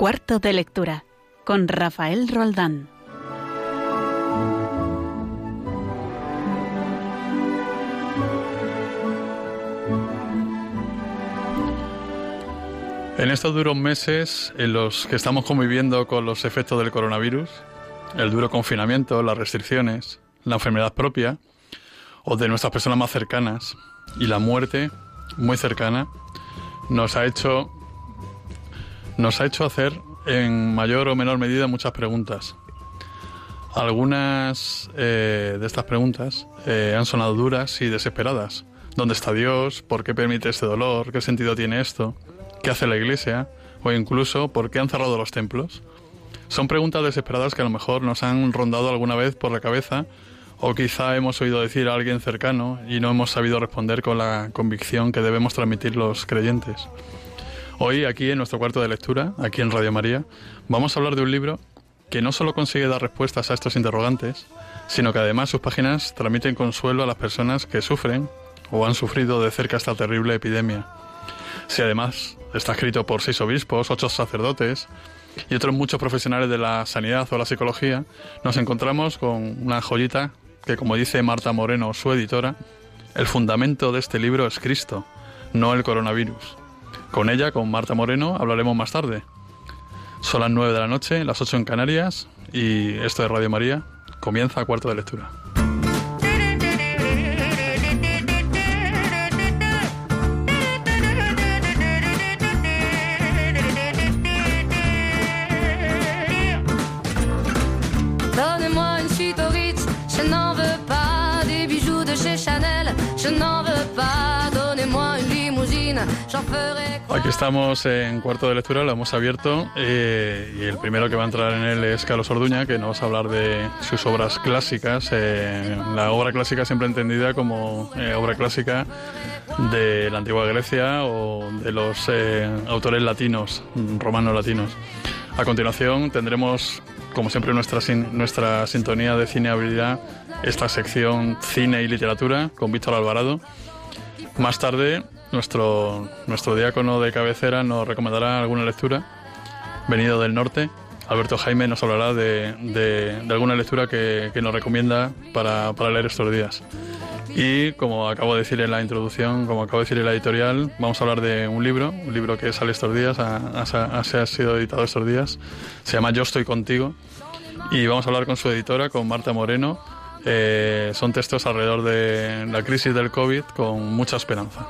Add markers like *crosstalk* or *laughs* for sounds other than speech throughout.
Cuarto de lectura con Rafael Roldán. En estos duros meses en los que estamos conviviendo con los efectos del coronavirus, el duro confinamiento, las restricciones, la enfermedad propia o de nuestras personas más cercanas y la muerte muy cercana, nos ha hecho nos ha hecho hacer en mayor o menor medida muchas preguntas. Algunas eh, de estas preguntas eh, han sonado duras y desesperadas. ¿Dónde está Dios? ¿Por qué permite este dolor? ¿Qué sentido tiene esto? ¿Qué hace la Iglesia? O incluso, ¿por qué han cerrado los templos? Son preguntas desesperadas que a lo mejor nos han rondado alguna vez por la cabeza o quizá hemos oído decir a alguien cercano y no hemos sabido responder con la convicción que debemos transmitir los creyentes. Hoy, aquí en nuestro cuarto de lectura, aquí en Radio María, vamos a hablar de un libro que no solo consigue dar respuestas a estos interrogantes, sino que además sus páginas transmiten consuelo a las personas que sufren o han sufrido de cerca esta terrible epidemia. Si además está escrito por seis obispos, ocho sacerdotes y otros muchos profesionales de la sanidad o la psicología, nos encontramos con una joyita que, como dice Marta Moreno, su editora, el fundamento de este libro es Cristo, no el coronavirus. Con ella, con Marta Moreno, hablaremos más tarde. Son las 9 de la noche, las 8 en Canarias, y esto de Radio María comienza a cuarto de lectura. Aquí estamos en cuarto de lectura, lo hemos abierto eh, y el primero que va a entrar en él es Carlos Orduña, que nos va a hablar de sus obras clásicas. Eh, la obra clásica siempre entendida como eh, obra clásica de la antigua Grecia o de los autores latinos, romanos latinos. A continuación tendremos, como siempre, nuestra, nuestra sintonía de cine habilidad, esta sección cine y literatura con Víctor Alvarado. Más tarde nuestro, nuestro diácono de cabecera nos recomendará alguna lectura, venido del norte. Alberto Jaime nos hablará de, de, alguna lectura que, que nos recomienda para, para, leer estos días. Y como acabo de decir en la introducción, como acabo de decir en la editorial, vamos a hablar de un libro, un libro que sale estos días, ha, ha, ha sido editado estos días, se llama Yo estoy contigo. Y vamos a hablar con su editora, con Marta Moreno. Eh, son textos alrededor de la crisis del COVID con mucha esperanza.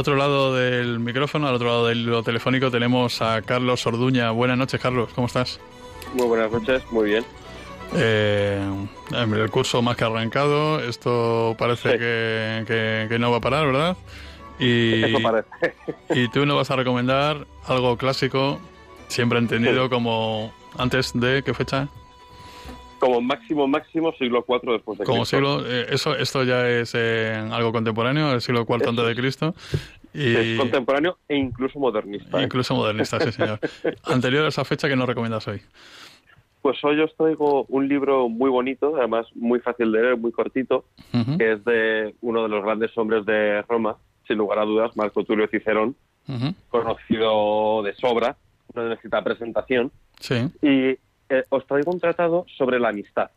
Otro lado del micrófono, al otro lado del telefónico, tenemos a Carlos Orduña. Buenas noches, Carlos, ¿cómo estás? Muy buenas noches, muy bien. Eh, el curso más que arrancado, esto parece que, no va a parar, ¿verdad? Y, *laughs* Eso parece. y tú nos vas a recomendar algo clásico, siempre entendido como antes de qué fecha? Como máximo máximo siglo IV después de como Cristo. siglo eh, eso esto ya es eh, algo contemporáneo el siglo IV antes de Cristo y es contemporáneo e incluso modernista ¿eh? incluso modernista sí señor. *laughs* Anterior a esa fecha que nos recomiendas hoy pues hoy os traigo un libro muy bonito además muy fácil de leer muy cortito que es de uno de los grandes hombres de Roma sin lugar a dudas Marco Tulio Cicerón conocido de sobra no necesita presentación. Sí. Y eh, os traigo un tratado sobre la amistad.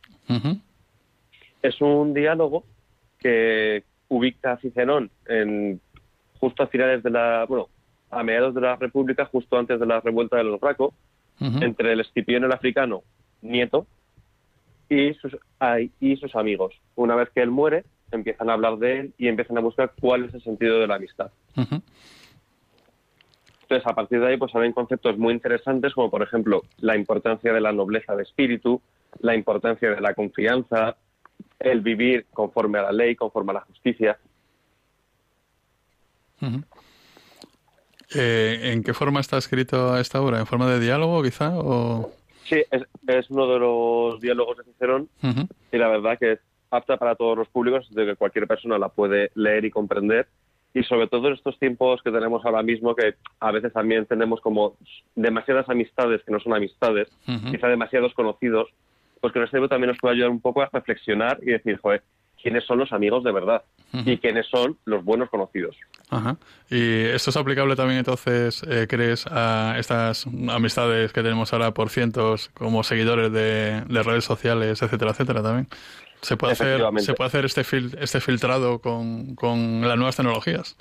Es un diálogo que ubica a Cicerón en, justo a finales de la, bueno, a mediados de la República, justo antes de la revuelta de los Raco, entre el Escipión el africano, nieto, y sus, y sus amigos. Una vez que él muere, empiezan a hablar de él y empiezan a buscar cuál es el sentido de la amistad. Entonces, a partir de ahí, pues salen conceptos muy interesantes, como por ejemplo la importancia de la nobleza de espíritu, la importancia de la confianza, el vivir conforme a la ley, conforme a la justicia. Eh, ¿En qué forma está escrito esta obra? ¿En forma de diálogo, quizá? O... Sí, es, uno de los diálogos de Cicerón y la verdad que es apta para todos los públicos, de que cualquier persona la puede leer y comprender. Y sobre todo en estos tiempos que tenemos ahora mismo, que a veces también tenemos como demasiadas amistades que no son amistades, quizá demasiados conocidos, pues que este libro también nos puede ayudar un poco a reflexionar y decir, joder, quiénes son los amigos de verdad y quiénes son los buenos conocidos. Ajá. ¿Y esto es aplicable también entonces, eh, crees, a estas amistades que tenemos ahora por cientos como seguidores de, redes sociales, etcétera, etcétera también? ¿Se puede hacer, ¿se puede hacer este, fil, este filtrado con, con las nuevas tecnologías?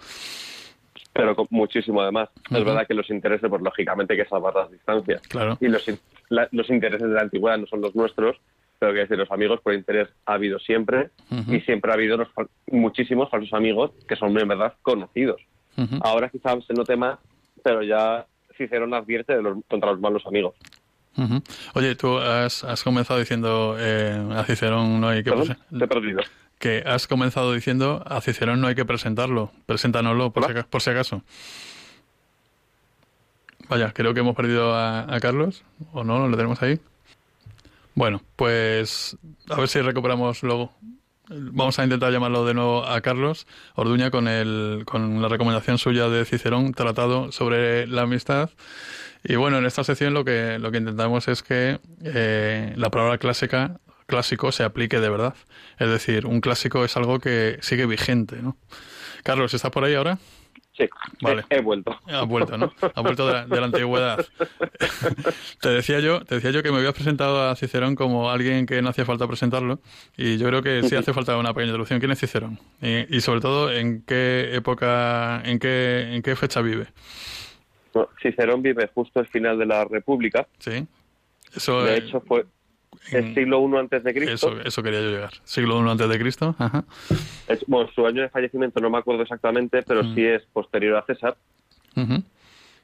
pero con muchísimo además. Es verdad que los intereses, pues lógicamente hay que salvar las distancias. Claro. Y los, los intereses de la antigüedad no son los nuestros, pero que decir, los amigos por interés ha habido siempre y siempre ha habido muchísimos falsos amigos que son en verdad conocidos. Ahora quizás se note más, pero ya Cicerón advierte de los, contra los malos amigos. Oye, tú has, has comenzado diciendo eh, a Cicerón no hay que... Te he perdido. Que has comenzado diciendo a Cicerón no hay que presentarlo. Preséntanoslo por, si, por si acaso. Vaya, creo que hemos perdido a, a Carlos, ¿o no? ¿Lo tenemos ahí? Bueno, pues a ver si recuperamos luego. Vamos a intentar llamarlo de nuevo a Carlos Orduña con, el, con la recomendación suya de Cicerón, tratado sobre la amistad. Y bueno, en esta sección lo que, lo que intentamos es que eh, la palabra clásica, clásico se aplique de verdad. Es decir, un clásico es algo que sigue vigente, ¿no? Carlos, ¿estás por ahí ahora? Sí, vale. he, vuelto. Ha vuelto, ¿no? Ha vuelto de la, antigüedad. *laughs* te decía yo, te decía yo que me habías presentado a Cicerón como alguien que no hacía falta presentarlo y yo creo que sí hace falta una pequeña introducción. ¿Quién es Cicerón? Y, sobre todo, ¿en qué época, en qué, en qué fecha vive? Cicerón vive justo al final de la República. Sí. Eso de hecho fue el siglo I antes de Cristo. Eso, eso quería yo llegar. Siglo I antes de Cristo. Ajá. bueno, su año de fallecimiento no me acuerdo exactamente, pero sí es posterior a César.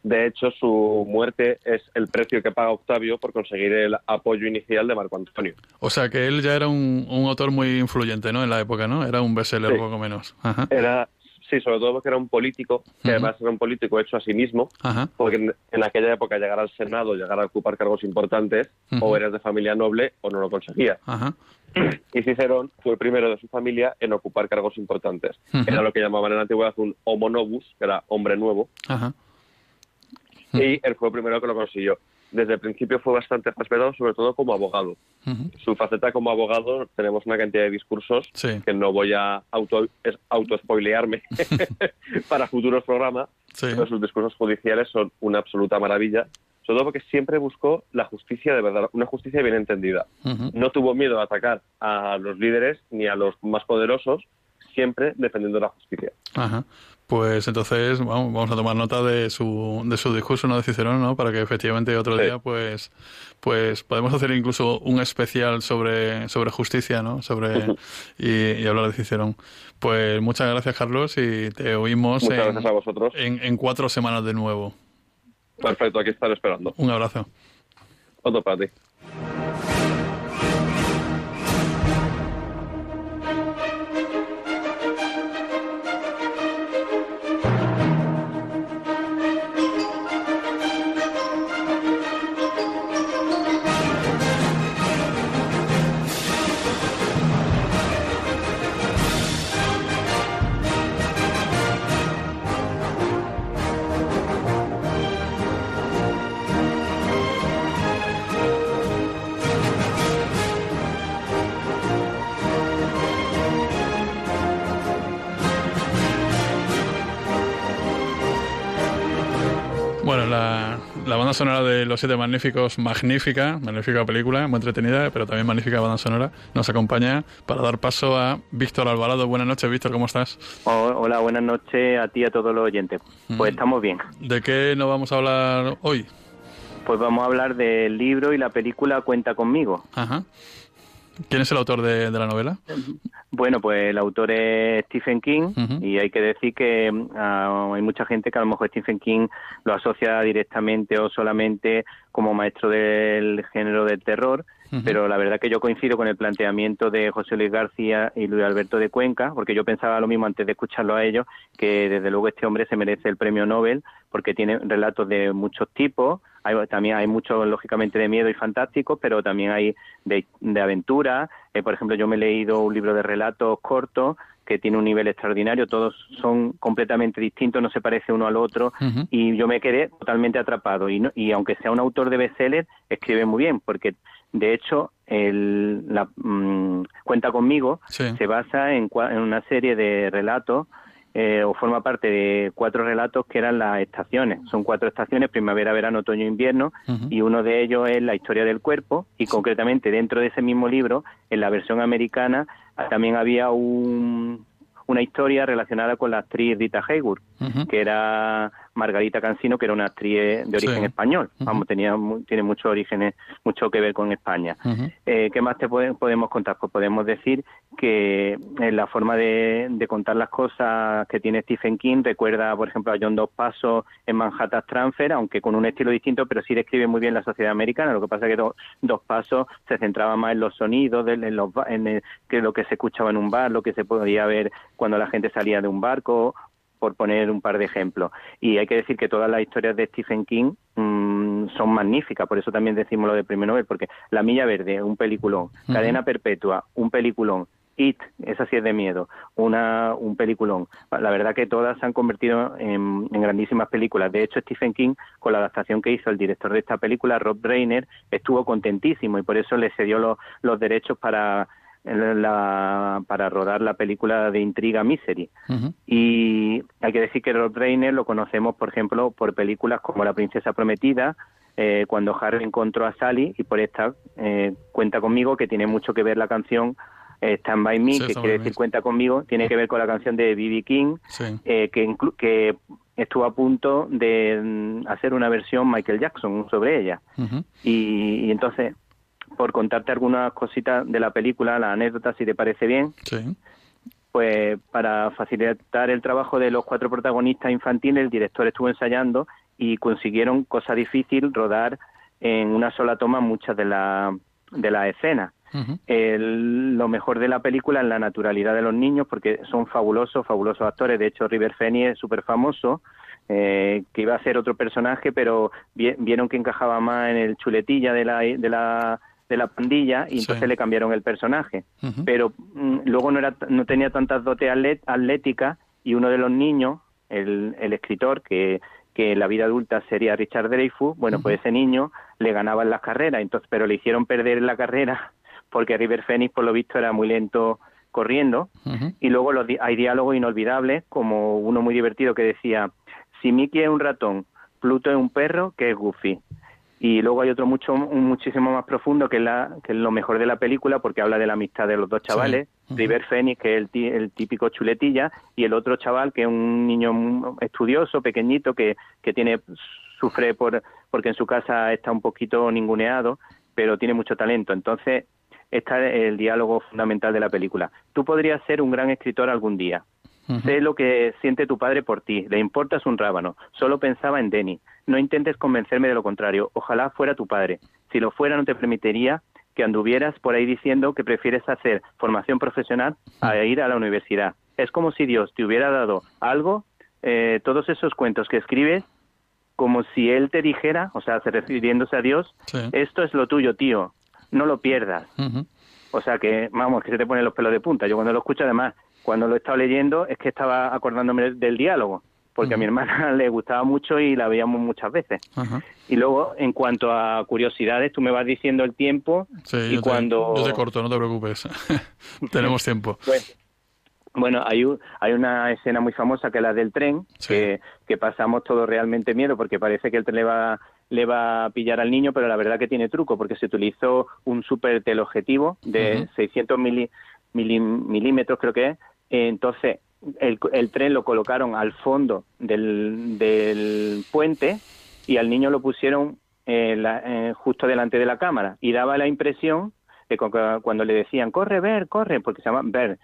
De hecho, su muerte es el precio que paga Octavio por conseguir el apoyo inicial de Marco Antonio. O sea, que él ya era un, autor muy influyente, ¿no? En la época, ¿no? Era un bestseller poco menos. Era, Sí, sobre todo porque era un político, que además era un político hecho a sí mismo, porque en, aquella época llegar al Senado, llegar a ocupar cargos importantes, o eres de familia noble o no lo conseguía. *clears throat* Y Cicerón fue el primero de su familia en ocupar cargos importantes. Era lo que llamaban en la antigüedad un homo novus, que era hombre nuevo. Y él fue el primero que lo consiguió desde el principio fue bastante respetado, sobre todo como abogado. Su faceta como abogado, tenemos una cantidad de discursos que no voy a auto, spoilearme *laughs* *laughs* para futuros programas, pero sus discursos judiciales son una absoluta maravilla, sobre todo porque siempre buscó la justicia de verdad, una justicia bien entendida. No tuvo miedo a atacar a los líderes ni a los más poderosos, siempre defendiendo la justicia. Ajá. Pues entonces vamos, vamos a tomar nota de su, de su discurso, no de Cicerón, ¿no? Para que efectivamente otro día, pues, pues podemos hacer incluso un especial sobre, sobre justicia, ¿no? Sobre y, hablar de Cicerón. Pues muchas gracias, Carlos, y te oímos en, En, en cuatro semanas de nuevo. Perfecto, aquí estaré esperando. Un abrazo. Otro para ti. Los Siete Magníficos, magnífica, magnífica película, muy entretenida, pero también magnífica banda sonora, nos acompaña para dar paso a Víctor Alvarado. Buenas noches, Víctor, ¿cómo estás? hola, buenas noches a ti y a todos los oyentes. Pues mm. estamos bien. ¿De qué nos vamos a hablar hoy? Pues vamos a hablar del libro y la película Cuenta conmigo. Ajá. ¿Quién es el autor de, la novela? Bueno, pues el autor es Stephen King y hay que decir que ah, hay mucha gente que a lo mejor Stephen King lo asocia directamente o solamente como maestro del género del terror pero la verdad que yo coincido con el planteamiento de José Luis García y Luis Alberto de Cuenca, porque yo pensaba lo mismo antes de escucharlo a ellos, que desde luego este hombre se merece el premio Nobel porque tiene relatos de muchos tipos, hay, también hay muchos lógicamente de miedo y fantásticos, pero también hay de, aventura, eh, por ejemplo yo me he leído un libro de relatos cortos que tiene un nivel extraordinario, todos son completamente distintos, no se parece uno al otro, y yo me quedé totalmente atrapado. Y, y aunque sea un autor de bestseller, escribe muy bien, porque de hecho el, la, mm, Cuenta conmigo se basa en, en, una serie de relatos eh, o forma parte de cuatro relatos que eran las estaciones. Son cuatro estaciones, primavera, verano, otoño, invierno, y uno de ellos es la historia del cuerpo, y concretamente dentro de ese mismo libro, en la versión americana, también había un, una historia relacionada con la actriz Rita Hayworth, que era Margarita Cancino, que era una actriz de origen español. Vamos, tenía tiene muchos orígenes, mucho que ver con España. Eh, ¿Qué más te podemos contar? Pues podemos decir que en eh, la forma de, contar las cosas que tiene Stephen King recuerda, por ejemplo, a John Dos Pasos en Manhattan Transfer, aunque con un estilo distinto, pero sí describe muy bien la sociedad americana. Lo que pasa es que Dos Pasos se centraba más en los sonidos, en, los, en que lo que se escuchaba en un bar, lo que se podía ver cuando la gente salía de un barco por poner un par de ejemplos. Y hay que decir que todas las historias de Stephen King mm, son magníficas, por eso también decimos lo de Premio Nobel, porque La Milla Verde, un peliculón, Cadena Perpetua, un peliculón, It, esa sí es de miedo, una, un peliculón. La verdad que todas se han convertido en, grandísimas películas. De hecho, Stephen King, con la adaptación que hizo el director de esta película, Rob Reiner, estuvo contentísimo y por eso le cedió los derechos para la, para rodar la película de intriga Misery. Y hay que decir que Rob Reiner lo conocemos, por ejemplo, por películas como La Princesa Prometida, eh, cuando Harry encontró a Sally, y por esta eh, cuenta conmigo, que tiene mucho que ver la canción eh, Stand By Me, que quiere decir cuenta conmigo, tiene que ver con la canción de B.B. King, que, que estuvo a punto de mm, hacer una versión Michael Jackson sobre ella. y entonces por contarte algunas cositas de la película, la anécdota, si te parece bien. Sí. Pues para facilitar el trabajo de los cuatro protagonistas infantiles, el director estuvo ensayando y consiguieron, cosa difícil, rodar en una sola toma muchas de, la, de las escenas. lo mejor de la película es la naturalidad de los niños, porque son fabulosos, fabulosos actores. De hecho, River Phoenix es súper famoso, eh, que iba a ser otro personaje, pero vieron que encajaba más en el chuletilla de la, de la de la pandilla y entonces le cambiaron el personaje. Pero mm, luego no, era, no tenía tantas dotes atléticas y uno de los niños, el, el escritor que, que en la vida adulta sería Richard Dreyfus, bueno, pues ese niño le ganaba en las carreras, entonces, pero le hicieron perder en la carrera *laughs* porque River Phoenix, por lo visto, era muy lento corriendo. Y luego los, hay diálogos inolvidables, como uno muy divertido que decía, si Mickey es un ratón, Pluto es un perro, que es Goofy. Y luego hay otro mucho muchísimo más profundo que es, la, que es lo mejor de la película porque habla de la amistad de los dos chavales, River Phoenix, que es el, típico chuletilla, y el otro chaval que es un niño estudioso, pequeñito, que, que tiene sufre por porque en su casa está un poquito ninguneado, pero tiene mucho talento. Entonces, está el diálogo fundamental de la película. Tú podrías ser un gran escritor algún día. Sé lo que siente tu padre por ti. Le importas un rábano. Solo pensaba en Denny. No intentes convencerme de lo contrario. Ojalá fuera tu padre. Si lo fuera, no te permitiría que anduvieras por ahí diciendo que prefieres hacer formación profesional a ir a la universidad. Es como si Dios te hubiera dado algo, eh, todos esos cuentos que escribes, como si Él te dijera, o sea, refiriéndose a Dios, esto es lo tuyo, tío, no lo pierdas. O sea que, vamos, que se te ponen los pelos de punta. Yo cuando lo escucho, además, cuando lo he estado leyendo es que estaba acordándome del diálogo, porque a mi hermana *laughs* le gustaba mucho y la veíamos muchas veces. Y luego, en cuanto a curiosidades, tú me vas diciendo el tiempo y cuando... yo te corto, no te preocupes. *laughs* Tenemos tiempo. Pues, bueno, hay, hay una escena muy famosa que es la del tren, que, que pasamos todo realmente miedo porque parece que el tren le va le va a pillar al niño, pero la verdad que tiene truco porque se utilizó un super teleobjetivo de 600 milímetros, creo que es, entonces, el, el, tren lo colocaron al fondo del, del puente y al niño lo pusieron eh, eh, justo delante de la cámara y daba la impresión de que cuando le decían corre, ver, corre, porque se llama ver,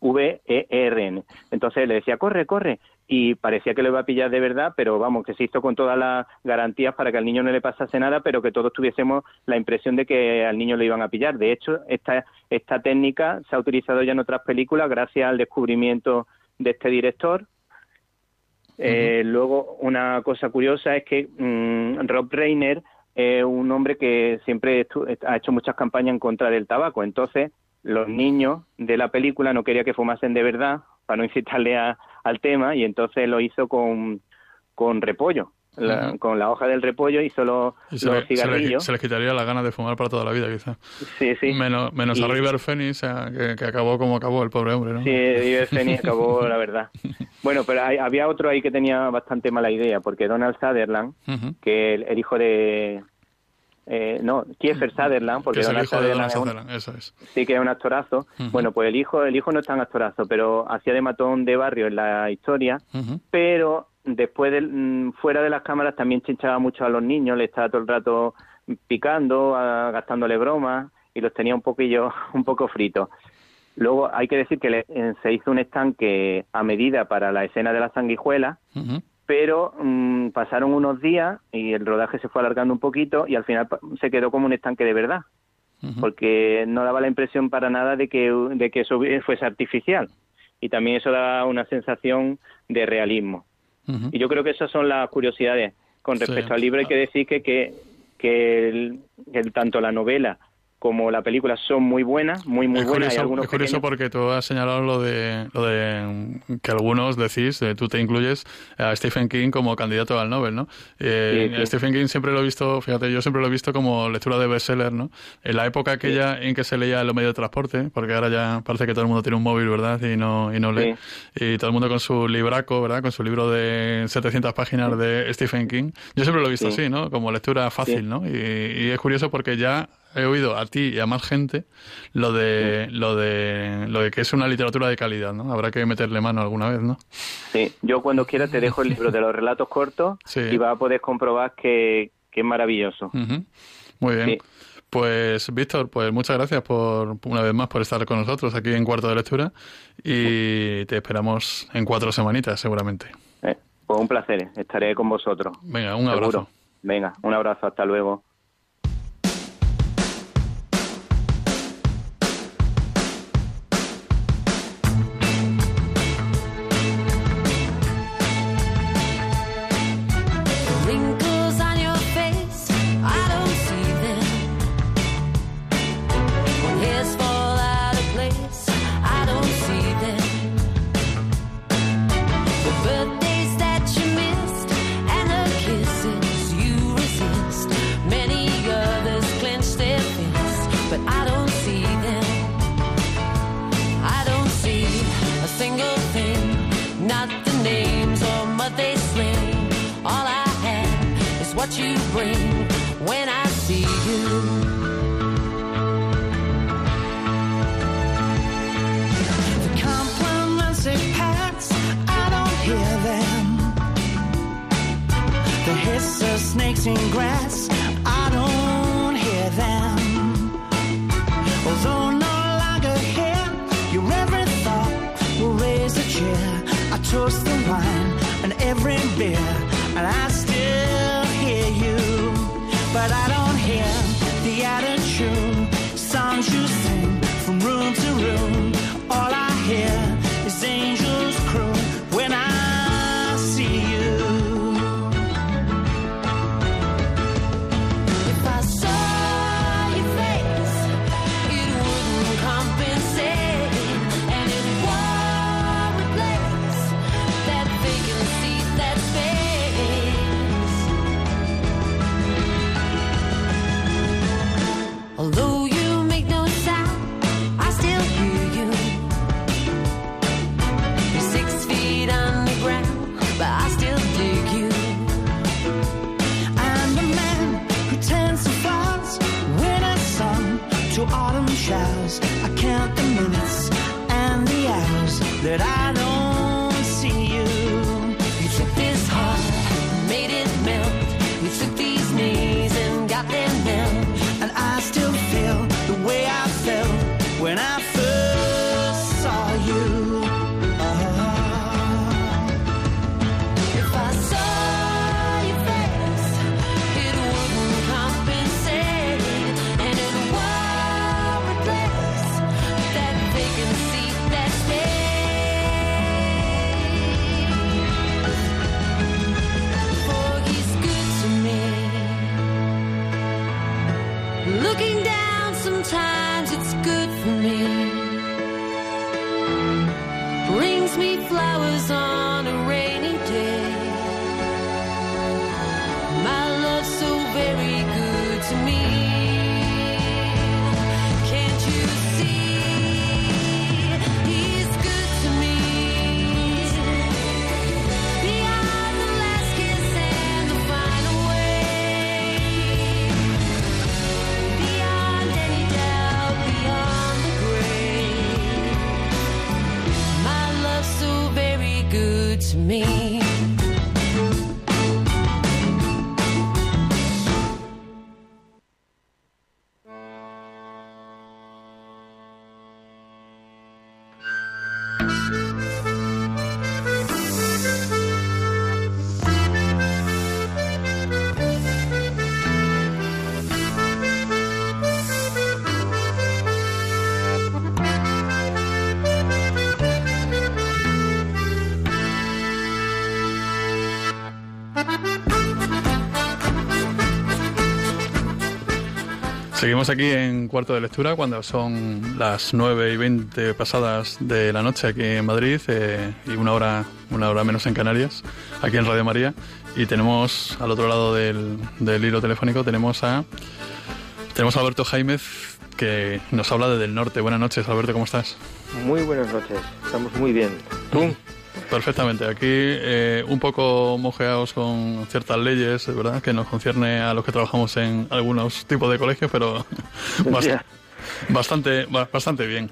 V-E-R-N. Entonces le decía corre, corre y parecía que lo iba a pillar de verdad, pero vamos, que se hizo con todas las garantías para que al niño no le pasase nada, pero que todos tuviésemos la impresión de que al niño lo iban a pillar. De hecho, esta, esta técnica se ha utilizado ya en otras películas gracias al descubrimiento de este director. Eh, luego, una cosa curiosa es que mm, Rob Reiner es un hombre que siempre ha hecho muchas campañas en contra del tabaco. Entonces, los niños de la película no quería que fumasen de verdad para no incitarle al tema y entonces lo hizo con, con repollo. Con la hoja del repollo hizo los, los cigarrillos. Se, les quitaría la gana de fumar para toda la vida, quizá. Sí, sí. Menos, menos a River Phoenix, que, acabó como acabó el pobre hombre, ¿no? Sí, River Phoenix acabó, la verdad. *laughs* Bueno, pero había otro ahí que tenía bastante mala idea, porque Donald Sutherland, que el, hijo de, eh, no, Kiefer Sutherland, porque Donald Sutherland, eso es. sí que es un actorazo. Bueno, pues el hijo, el hijo no es tan actorazo, pero hacía de matón de barrio en la historia, pero después de, mm, fuera de las cámaras también chinchaba mucho a los niños, le estaba todo el rato picando, gastándole bromas y los tenía un poquillo, *laughs* un poco fritos. Luego hay que decir que eh, se hizo un estanque a medida para la escena de la sanguijuela, pero mm, pasaron unos días y el rodaje se fue alargando un poquito y al final se quedó como un estanque de verdad, porque no daba la impresión para nada de que, de que eso fuese artificial. Y también eso da una sensación de realismo. Y yo creo que esas son las curiosidades. Con respecto al libro. Hay que decir que, que, que tanto la novela como la película son muy buenas, muy muy buenas. es curioso porque tú has señalado lo de, lo de que algunos decís, eh, tú te incluyes a Stephen King como candidato al Nobel, ¿no? Eh, Stephen King siempre lo he visto, fíjate, yo siempre lo he visto como lectura de bestseller, ¿no? En la época aquella en que se leía en los medios de transporte, porque ahora ya parece que todo el mundo tiene un móvil, ¿verdad? Y no, y no lee. Y todo el mundo con su libraco, ¿verdad? Con su libro de 700 páginas de Stephen King. Yo siempre lo he visto así, ¿no? Como lectura fácil, ¿no? y es curioso porque ya he oído a ti y a más gente lo de lo de lo de que es una literatura de calidad, ¿no? Habrá que meterle mano alguna vez, ¿no? Sí, yo cuando quiera te dejo el libro de los relatos cortos *laughs* y vas a poder comprobar que, es maravilloso. Muy bien. Pues Víctor, pues muchas gracias por una vez más por estar con nosotros aquí en Cuarto de Lectura y te esperamos en cuatro semanitas seguramente. Eh, pues un placer, estaré con vosotros. Venga, un abrazo. Venga, un abrazo, hasta luego. Seguimos aquí en cuarto de lectura cuando son las 9 y 20 pasadas de la noche aquí en Madrid eh, y una hora, una hora menos en Canarias, aquí en Radio María. Y tenemos al otro lado del, del hilo telefónico tenemos a, tenemos a Alberto Jaimez que nos habla desde el norte. Buenas noches, Alberto, ¿cómo estás? Muy buenas noches, estamos muy bien. ¿Tú? Perfectamente. Aquí eh, un poco mojeados con ciertas leyes, ¿verdad? Que nos concierne a los que trabajamos en algunos tipos de colegios, pero *laughs* bastante, bastante bien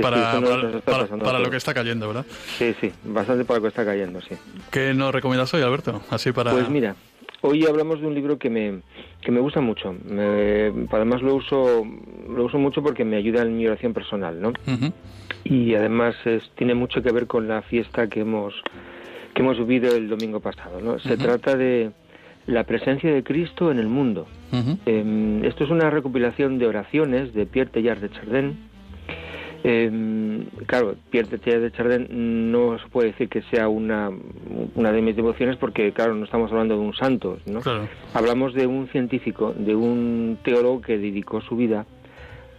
para, para, lo que está cayendo, ¿verdad? Sí, sí, bastante para lo que está cayendo, sí. ¿Qué nos recomiendas hoy, Alberto? Así para... Pues mira, hoy hablamos de un libro que me, que me gusta mucho. además lo uso, lo uso mucho porque me ayuda en mi oración personal, ¿no? Y además tiene mucho que ver con la fiesta que hemos que hemos vivido el domingo pasado. ¿no? Se trata de la presencia de Cristo en el mundo. Em, esto es una recopilación de oraciones de Pierre Teilhard de Chardin. Eh, claro, Pierre Teilhard de Chardin no se puede decir que sea una, una de mis devociones porque, claro, no estamos hablando de un santo, ¿no? Hablamos de un científico, de un teólogo que dedicó su vida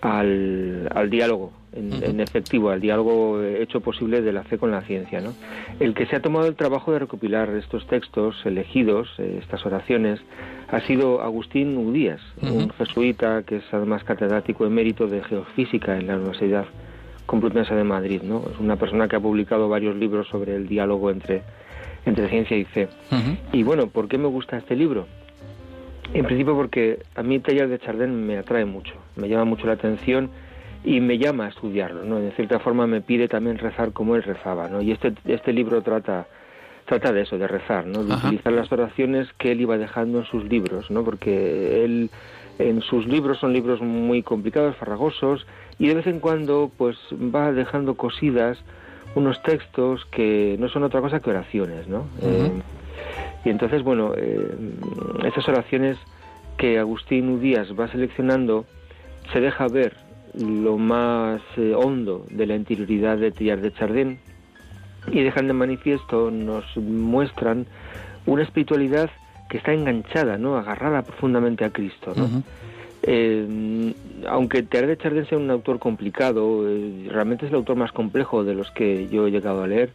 al, al diálogo, en, efectivo, al diálogo hecho posible de la fe con la ciencia. ¿no? El que se ha tomado el trabajo de recopilar estos textos elegidos, eh, estas oraciones, ha sido Agustín Udías, un jesuita que es además catedrático emérito de geofísica en la Universidad Complutense de Madrid. ¿no? Es una persona que ha publicado varios libros sobre el diálogo entre, entre ciencia y fe. Y bueno, ¿por qué me gusta este libro? En principio porque a mí Taller de Chardin me atrae mucho, me llama mucho la atención y me llama a estudiarlo, ¿no? De cierta forma me pide también rezar como él rezaba, ¿no? Y este, este libro trata, trata de eso, de rezar, ¿no? De utilizar las oraciones que él iba dejando en sus libros, ¿no? Porque él en sus libros son libros muy complicados, farragosos, y de vez en cuando pues va dejando cosidas unos textos que no son otra cosa que oraciones, ¿no? Y entonces, bueno, eh, esas oraciones que Agustín Udías va seleccionando, se deja ver lo más eh, hondo de la interioridad de Tillard de Chardin y dejan de manifiesto, nos muestran una espiritualidad que está enganchada, ¿no? agarrada profundamente a Cristo. ¿no? Eh, aunque Tillard de Chardin sea un autor complicado, realmente es el autor más complejo de los que yo he llegado a leer,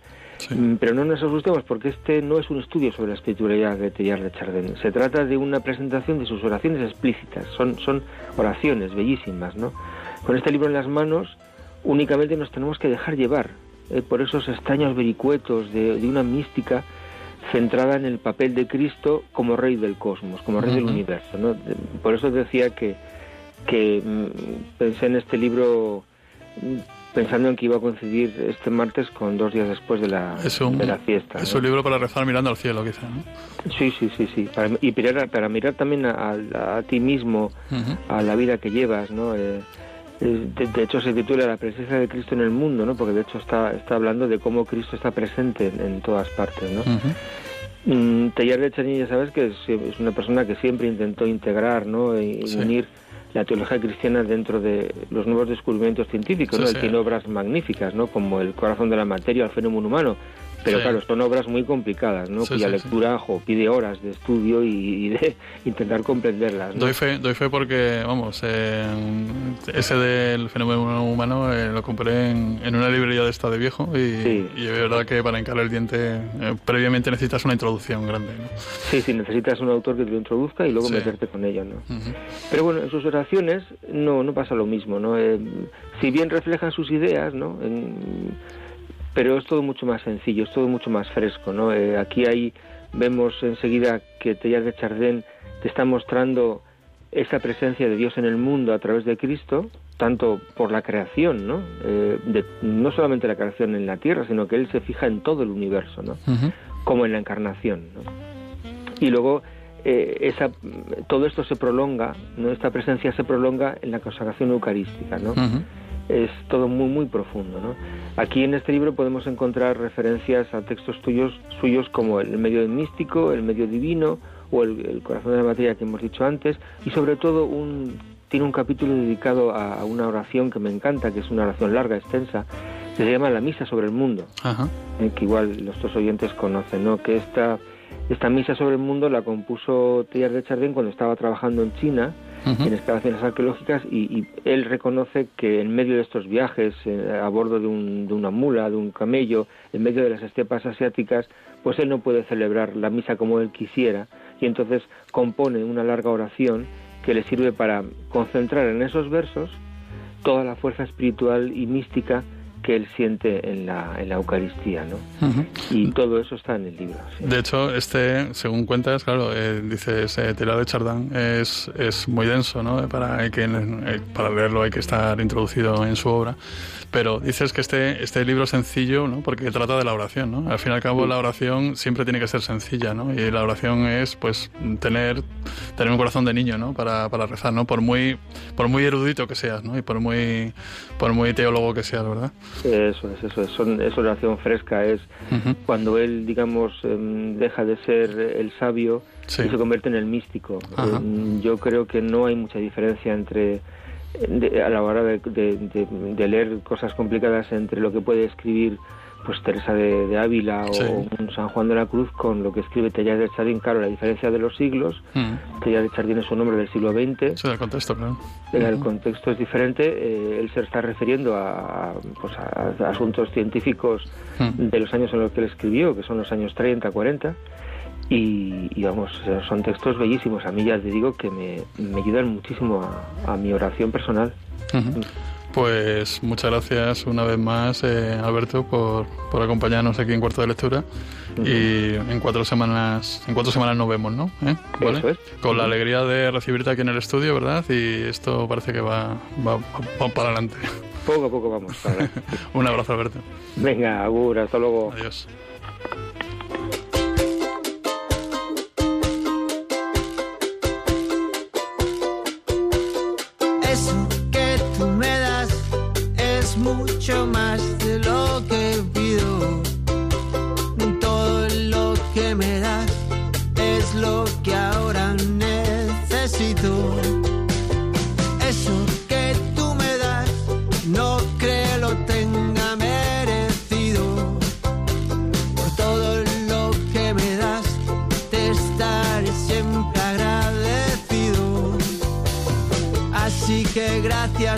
Mm, pero no nos asustemos porque este no es un estudio sobre la espiritualidad de Teilhard de Chardin. Se trata de una presentación de sus oraciones explícitas. Son, son oraciones bellísimas, ¿no? Con este libro en las manos únicamente nos tenemos que dejar llevar eh, por esos extraños vericuetos de, una mística centrada en el papel de Cristo como rey del cosmos, como rey del universo. ¿no? Por eso decía que, que mm, pensé en este libro pensando en que iba a coincidir este martes con dos días después de la, de la fiesta. Es un libro para rezar mirando al cielo, quizá, ¿no? Sí, sí, sí, sí. y para, para mirar también a, ti mismo, a la vida que llevas, ¿no? Eh, de, hecho se titula La presencia de Cristo en el mundo, ¿no? Porque de hecho está, está hablando de cómo Cristo está presente en, todas partes, ¿no? Uh de Chanilla, ya sabes que es, una persona que siempre intentó integrar, ¿no? Y, unir la teología cristiana dentro de los nuevos descubrimientos científicos, ¿no? Él tiene obras magníficas, ¿no? Como El corazón de la materia, El fenómeno humano, Pero claro, son obras muy complicadas, ¿no? cuya lectura pide horas de estudio y, de *laughs* intentar comprenderlas. Doy, fe, doy fe porque, vamos, eh, ese del fenómeno humano eh, lo compré en, una librería de esta de viejo y, y, es verdad que para encarar el diente eh, previamente necesitas una introducción grande. ¿no? Sí, sí, necesitas un autor que te lo introduzca y luego meterte con ello. ¿no? Pero bueno, en sus oraciones no, no pasa lo mismo. ¿no? si bien reflejan sus ideas, ¿no? Pero es todo mucho más sencillo, es todo mucho más fresco, ¿no? Eh, aquí hay, vemos enseguida que Teilhard de Chardin te está mostrando esa presencia de Dios en el mundo a través de Cristo, tanto por la creación, ¿no? Eh, no solamente la creación en la tierra, sino que Él se fija en todo el universo, ¿no? Como en la encarnación, ¿no? Y luego eh, esa, todo esto se prolonga, ¿no? Esta presencia se prolonga en la consagración eucarística, ¿no? Es todo muy muy profundo. ¿no? Aquí en este libro podemos encontrar referencias a textos tuyos, suyos como el medio místico, el medio divino o el, corazón de la materia que hemos dicho antes y sobre todo un, tiene un capítulo dedicado a, una oración que me encanta, que es una oración larga, extensa, que se llama La Misa sobre el Mundo, eh, que igual los dos oyentes conocen, ¿no? que esta, esta Misa sobre el Mundo la compuso Teilhard de Chardin cuando estaba trabajando en China en excavaciones arqueológicas y, él reconoce que en medio de estos viajes eh, a bordo de, una mula, de un camello, en medio de las estepas asiáticas, pues él no puede celebrar la misa como él quisiera y entonces compone una larga oración que le sirve para concentrar en esos versos toda la fuerza espiritual y mística que él siente en la, en la Eucaristía, ¿no? Y todo eso está en el libro. De hecho, este, según cuentas, claro, eh, dices, eh, de Chardin es, es muy denso, ¿no? Para, que, eh, para leerlo hay que estar introducido en su obra. Pero dices que este, este libro es sencillo, ¿no? Porque trata de la oración, ¿no? Al fin y al cabo, la oración siempre tiene que ser sencilla, ¿no? Y la oración es, pues, tener, tener un corazón de niño, ¿no? Para, para rezar, ¿no? Por muy, por muy erudito que seas, ¿no? Y por muy, por muy teólogo que seas, ¿verdad? Eso es, eso es. Son, es oración fresca, es cuando él, digamos, em, deja de ser el sabio y se convierte en el místico. Em, yo creo que no hay mucha diferencia entre a la hora de, leer cosas complicadas entre lo que puede escribir pues Teresa de, Ávila o un San Juan de la Cruz con lo que escribe Teilhard de Chardin, claro, la diferencia de los siglos, mm. de Chardin es un nombre del siglo XX. Sí, el contexto, claro. El contexto es diferente, eh, él se está refiriendo a, pues a, asuntos científicos mm. de los años en los que él escribió, que son los años 30, 40, y, vamos, son textos bellísimos. A mí ya te digo que me, ayudan muchísimo a, mi oración personal. Pues muchas gracias una vez más, eh, Alberto, por, por, acompañarnos aquí en Cuarto de Lectura. Y en cuatro semanas en cuatro semanas nos vemos, ¿no? ¿Eh? Con la alegría de recibirte aquí en el estudio, ¿verdad? Y esto parece que va, va, va para adelante. Poco a poco vamos. Para *laughs* Un abrazo, Alberto. Venga, Agur, hasta luego. Adiós.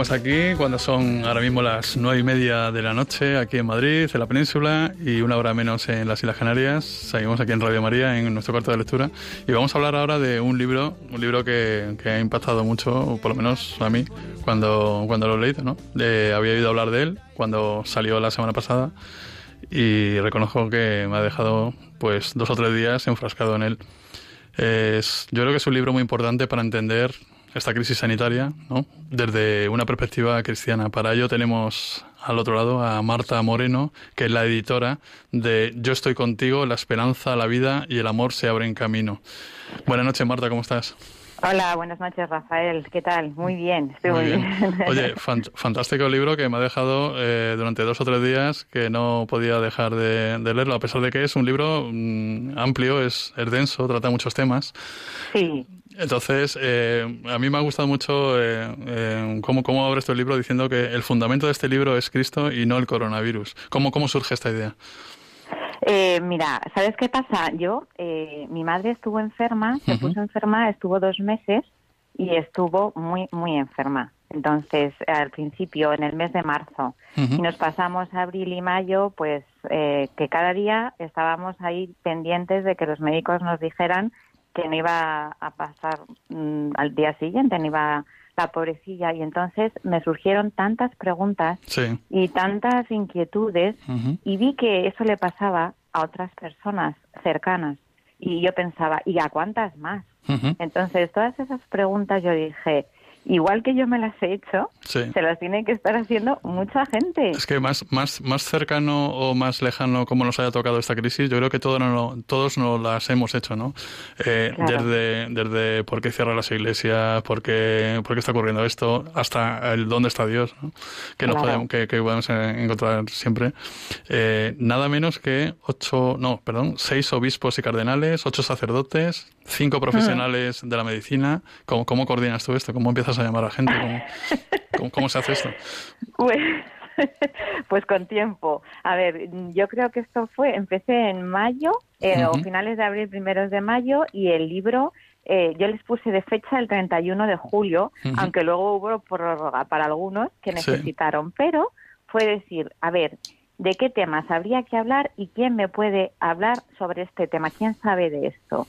Seguimos aquí cuando son ahora mismo las nueve y media de la noche aquí en Madrid, en la península, y una hora menos en las Islas Canarias. Seguimos aquí en Radio María, en nuestro cuarto de lectura, y vamos a hablar ahora de un libro, un libro que, ha impactado mucho, por lo menos a mí, cuando, cuando lo he leído. ¿no? había oído hablar de él cuando salió la semana pasada, y reconozco que me ha dejado pues dos o tres días enfrascado en él. Es, yo creo que es un libro muy importante para entender esta crisis sanitaria ¿no? desde una perspectiva cristiana. Para ello tenemos al otro lado a Marta Moreno, que es la editora de Yo estoy contigo, la esperanza, la vida y el amor se abren camino. Buenas noches, Marta, ¿cómo estás? Hola, buenas noches, Rafael. ¿Qué tal? Muy bien, estoy muy, bien. *laughs* Oye, fantástico libro que me ha dejado eh, durante dos o tres días que no podía dejar de, leerlo, a pesar de que es un libro mm, amplio, es, es denso, trata muchos temas. Sí. Entonces, eh, a mí me ha gustado mucho eh, cómo, cómo abres tu libro diciendo que el fundamento de este libro es Cristo y no el coronavirus. ¿Cómo, cómo surge esta idea? Eh, mira, ¿sabes qué pasa? Yo, eh, mi madre estuvo enferma, se puso enferma, estuvo dos meses y estuvo muy, muy enferma. Entonces, al principio, en el mes de marzo, y nos pasamos abril y mayo, pues eh, que cada día estábamos ahí pendientes de que los médicos nos dijeran que no iba a pasar mm, al día siguiente, no iba la pobrecilla. Y entonces me surgieron tantas preguntas y tantas inquietudes y vi que eso le pasaba a otras personas cercanas. Y yo pensaba, ¿y a cuántas más? Entonces, todas esas preguntas yo dije, igual que yo me las he hecho, se las tiene que estar haciendo mucha gente. Es que más, más, más cercano o más lejano como nos haya tocado esta crisis, yo creo que todos no, todos nos las hemos hecho, ¿no? Eh, desde, desde por qué cierran las iglesias, por qué, por qué está ocurriendo esto, hasta el dónde está Dios, que, nos podemos, que, que, podemos encontrar siempre. Eh, nada menos que ocho, no, perdón, seis obispos y cardenales, ocho sacerdotes, cinco profesionales de la medicina. ¿Cómo, ¿Cómo coordinas tú esto? ¿Cómo empiezas a llamar a gente? ¿Cómo, se hace esto? Pues, *laughs* pues con tiempo. A ver, yo creo que esto fue, empecé en mayo, eh, o finales de abril, primeros de mayo, y el libro eh, yo les puse de fecha el 31 de julio, aunque luego hubo prórroga para algunos que necesitaron, pero fue decir, a ver, de qué temas habría que hablar y quién me puede hablar sobre este tema, quién sabe de esto.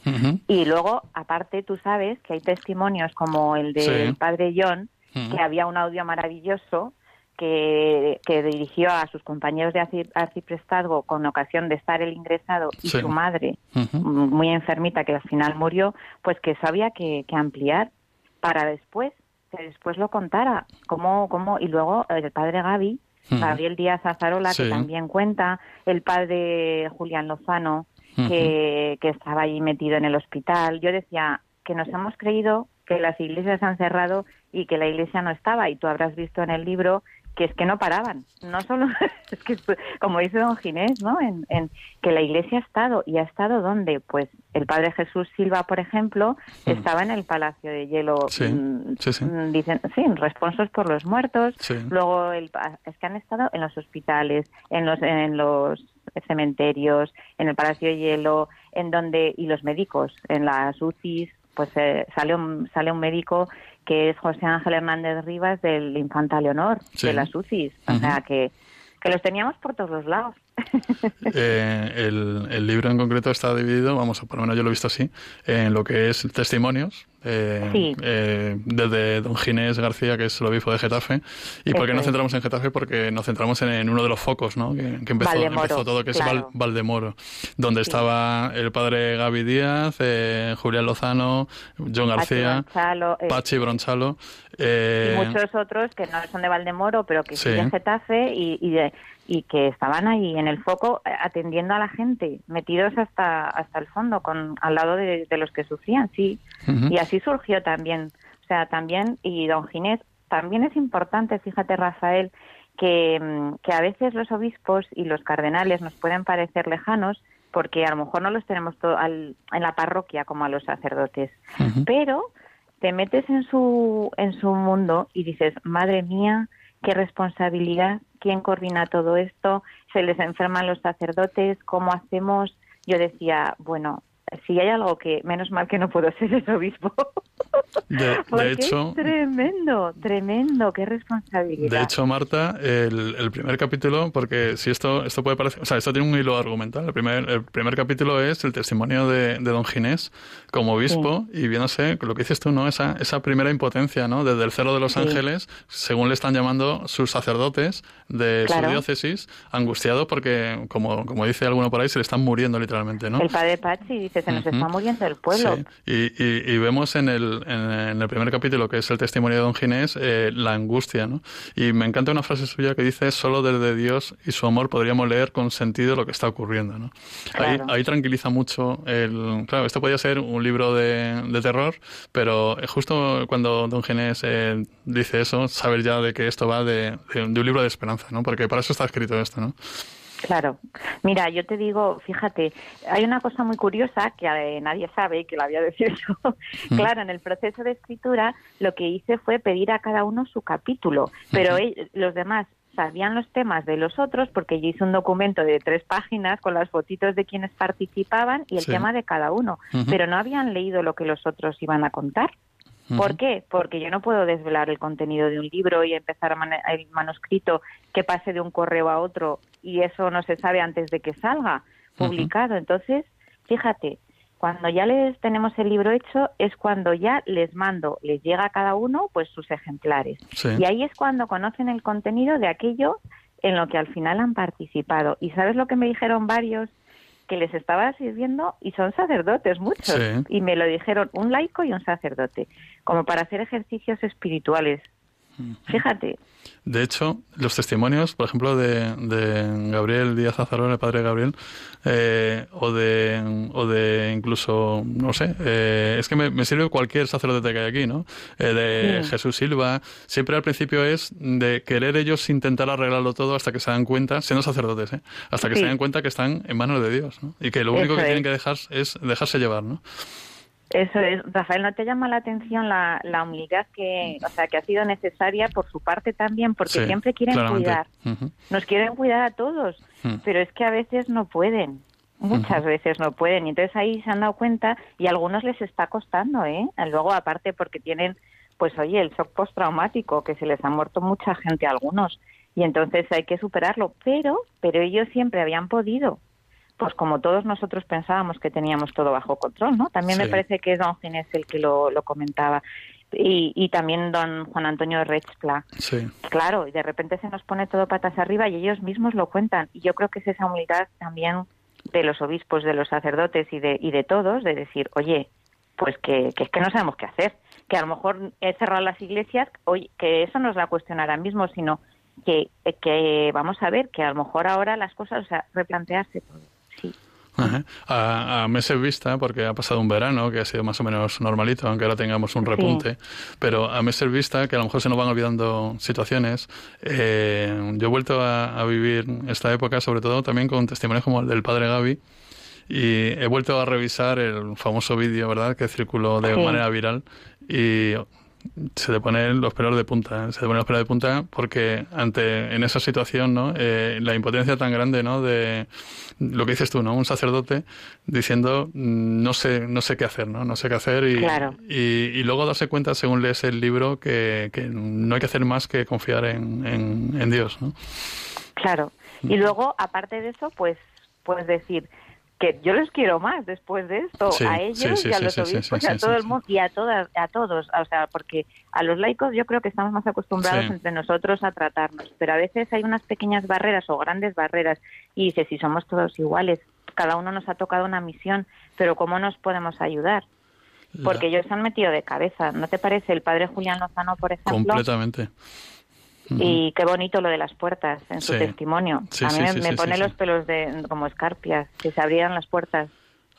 Y luego, aparte, tú sabes que hay testimonios como el del padre John, que había un audio maravilloso que, que, dirigió a sus compañeros de arciprestazgo con ocasión de estar el ingresado y su madre, muy enfermita, que al final murió, pues que eso había que, que ampliar para después, que después lo contara. Cómo, cómo, y luego el padre Gaby, Gabriel Díaz Azarola, que también cuenta, el padre Julián Lozano, que, que estaba ahí metido en el hospital. Yo decía que nos hemos creído que las iglesias han cerrado y que la iglesia no estaba. Y tú habrás visto en el libro que es que no paraban. No solo, *laughs* es que, como dice don Ginés, ¿no? En, que la iglesia ha estado. ¿Y ha estado dónde? Pues el padre Jesús Silva, por ejemplo, estaba en el Palacio de Hielo. Sí, mm, sí, mm, Dicen, sí, responsos por los muertos. Luego, el, es que han estado en los hospitales, en los, en los cementerios, en el Palacio de Hielo, en donde, y los médicos, en las UCIs, pues eh, sale, un, sale un médico que es José Ángel Hernández Rivas del Infanta Leonor, de las UCIs. O sea, que, que los teníamos por todos los lados. *laughs* Eh, el, el, libro en concreto está dividido, vamos, por lo menos yo lo he visto así, en lo que es testimonios, eh, eh, desde don Ginés García, que es el obispo de Getafe. ¿Y por qué nos centramos en Getafe? Porque nos centramos en, uno de los focos ¿no? que, empezó, todo, que es Valdemoro, donde estaba el padre Gaby Díaz, eh, Julián Lozano, John García, Pachi Bronchalo. y muchos otros que no son de Valdemoro, pero que siguen Getafe y, y de, y que estaban ahí en el foco eh, atendiendo a la gente, metidos hasta hasta el fondo, con al lado de, los que sufrían, sí. Y así surgió también, o sea, también, y don Ginés, también es importante, fíjate Rafael, que, mm, que a veces los obispos y los cardenales nos pueden parecer lejanos, porque a lo mejor no los tenemos todo en la parroquia como a los sacerdotes, pero te metes en su, en su mundo y dices, madre mía, qué responsabilidad, quién coordina todo esto, se les enferman los sacerdotes, cómo hacemos. Yo decía, bueno, si hay algo que, menos mal que no puedo ser el obispo. De, hecho, tremendo, tremendo, qué responsabilidad. De hecho, Marta, el, primer capítulo, porque si esto, esto puede parecer, o sea, esto tiene un hilo argumental. El primer, el primer capítulo es el testimonio de, Don Ginés como obispo y viéndose lo que dices tú, ¿no? Esa, esa primera impotencia, ¿no? Desde el cero de los ángeles, según le están llamando sus sacerdotes de su diócesis, angustiado porque, como, como dice alguno por ahí, se le están muriendo literalmente, ¿no? El padre Pachi dice se nos está muriendo el pueblo. Y, y, vemos en el, en en, el primer capítulo, que es el testimonio de Don Ginés, eh, la angustia, ¿no? Y me encanta una frase suya que dice, solo desde Dios y su amor podríamos leer con sentido lo que está ocurriendo, ¿no? Ahí, tranquiliza mucho el... Claro, esto podría ser un libro de, terror, pero justo cuando Don Ginés eh, dice eso, saber ya de que esto va de, de un libro de esperanza, ¿no? Porque para eso está escrito esto, ¿no? Claro. Mira, yo te digo, fíjate, hay una cosa muy curiosa que eh, nadie sabe, que la voy a decir yo. claro, en el proceso de escritura lo que hice fue pedir a cada uno su capítulo, pero los demás sabían los temas de los otros porque yo hice un documento de tres páginas con las fotitos de quienes participaban y el tema de cada uno, pero no habían leído lo que los otros iban a contar. ¿Por qué? Porque yo no puedo desvelar el contenido de un libro y empezar a el manuscrito que pase de un correo a otro y eso no se sabe antes de que salga publicado. Entonces, fíjate, cuando ya les tenemos el libro hecho es cuando ya les mando, les llega a cada uno pues sus ejemplares. Y ahí es cuando conocen el contenido de aquello en lo que al final han participado. ¿Y sabes lo que me dijeron varios? que les estaba sirviendo y son sacerdotes muchos y me lo dijeron un laico y un sacerdote como para hacer ejercicios espirituales fíjate de hecho, los testimonios, por ejemplo, de, de Gabriel Díaz Azarón, el padre Gabriel, eh, o, de, o de incluso, no sé, eh, es que me, sirve cualquier sacerdote que hay aquí, ¿no? Eh, de Jesús Silva, siempre al principio es de querer ellos intentar arreglarlo todo hasta que se dan cuenta, siendo sacerdotes, ¿eh? hasta que se dan cuenta que están en manos de Dios, ¿no? Y que lo único que tienen que dejar es dejarse llevar, ¿no? Eso es, Rafael, ¿no te llama la atención la, la humildad que, o sea, que ha sido necesaria por su parte también? Porque siempre quieren cuidar, nos quieren cuidar a todos, pero es que a veces no pueden, muchas veces no pueden, y entonces ahí se han dado cuenta y a algunos les está costando, ¿eh? Luego, aparte, porque tienen, pues oye, el shock postraumático, que se les ha muerto mucha gente a algunos, y entonces hay que superarlo, pero, pero ellos siempre habían podido, pues como todos nosotros pensábamos que teníamos todo bajo control, ¿no? También me parece que es don Ginés el que lo, lo comentaba. Y, y, también don Juan Antonio Rechpla. Sí. Claro, y de repente se nos pone todo patas arriba y ellos mismos lo cuentan. Y yo creo que es esa humildad también de los obispos, de los sacerdotes y de, y de todos, de decir, oye, pues que, que es que no sabemos qué hacer, que a lo mejor cerrar las iglesias, oye, que eso no es la cuestión ahora mismo, sino que, que vamos a ver que a lo mejor ahora las cosas, o sea, replantearse todo. A, meses vista, porque ha pasado un verano que ha sido más o menos normalito, aunque ahora tengamos un repunte, pero a meses vista, que a lo mejor se nos van olvidando situaciones, eh, yo he vuelto a, vivir esta época, sobre todo también con testimonios como el del padre Gaby, y he vuelto a revisar el famoso vídeo, ¿verdad?, que circuló de manera viral, y se te ponen los pelos de punta, ¿eh? se te ponen los pelos de punta porque ante en esa situación, ¿no? Eh, la impotencia tan grande, ¿no? De lo que dices tú, ¿no? Un sacerdote diciendo mm, no sé no sé qué hacer, ¿no? No sé qué hacer y, y, luego darse cuenta según lees el libro que, que, no hay que hacer más que confiar en, en, en Dios, ¿no? Claro. Y luego aparte de eso, pues puedes decir que yo les quiero más después de esto, a ellos y a los obispos y a todo el mundo y a todas, a todos, o sea, porque a los laicos yo creo que estamos más acostumbrados entre nosotros a tratarnos, pero a veces hay unas pequeñas barreras o grandes barreras y dice si somos todos iguales, cada uno nos ha tocado una misión, pero cómo nos podemos ayudar. Porque ellos se han metido de cabeza, ¿no te parece? El padre Julián Lozano, por ejemplo. Completamente. Y qué bonito lo de las puertas en su testimonio. a mí me, pone los pelos de como escarpias, que se abrían las puertas.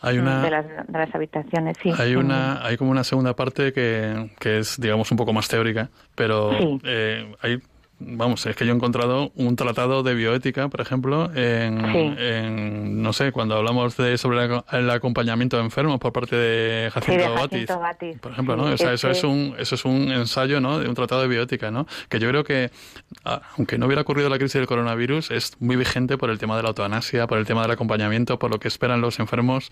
Hay una, de, las, de las habitaciones, sí. Hay, una, hay como una segunda parte que, que es, digamos, un poco más teórica, pero eh, hay vamos, es que yo he encontrado un tratado de bioética, por ejemplo, en, no sé, cuando hablamos de sobre el acompañamiento de enfermos por parte de Jacinto, Batis, por ejemplo, ¿no? O sea, eso es un eso es un ensayo, ¿no? De un tratado de bioética, ¿no? Que yo creo que aunque no hubiera ocurrido la crisis del coronavirus, es muy vigente por el tema de la autoanasia, por el tema del acompañamiento, por lo que esperan los enfermos.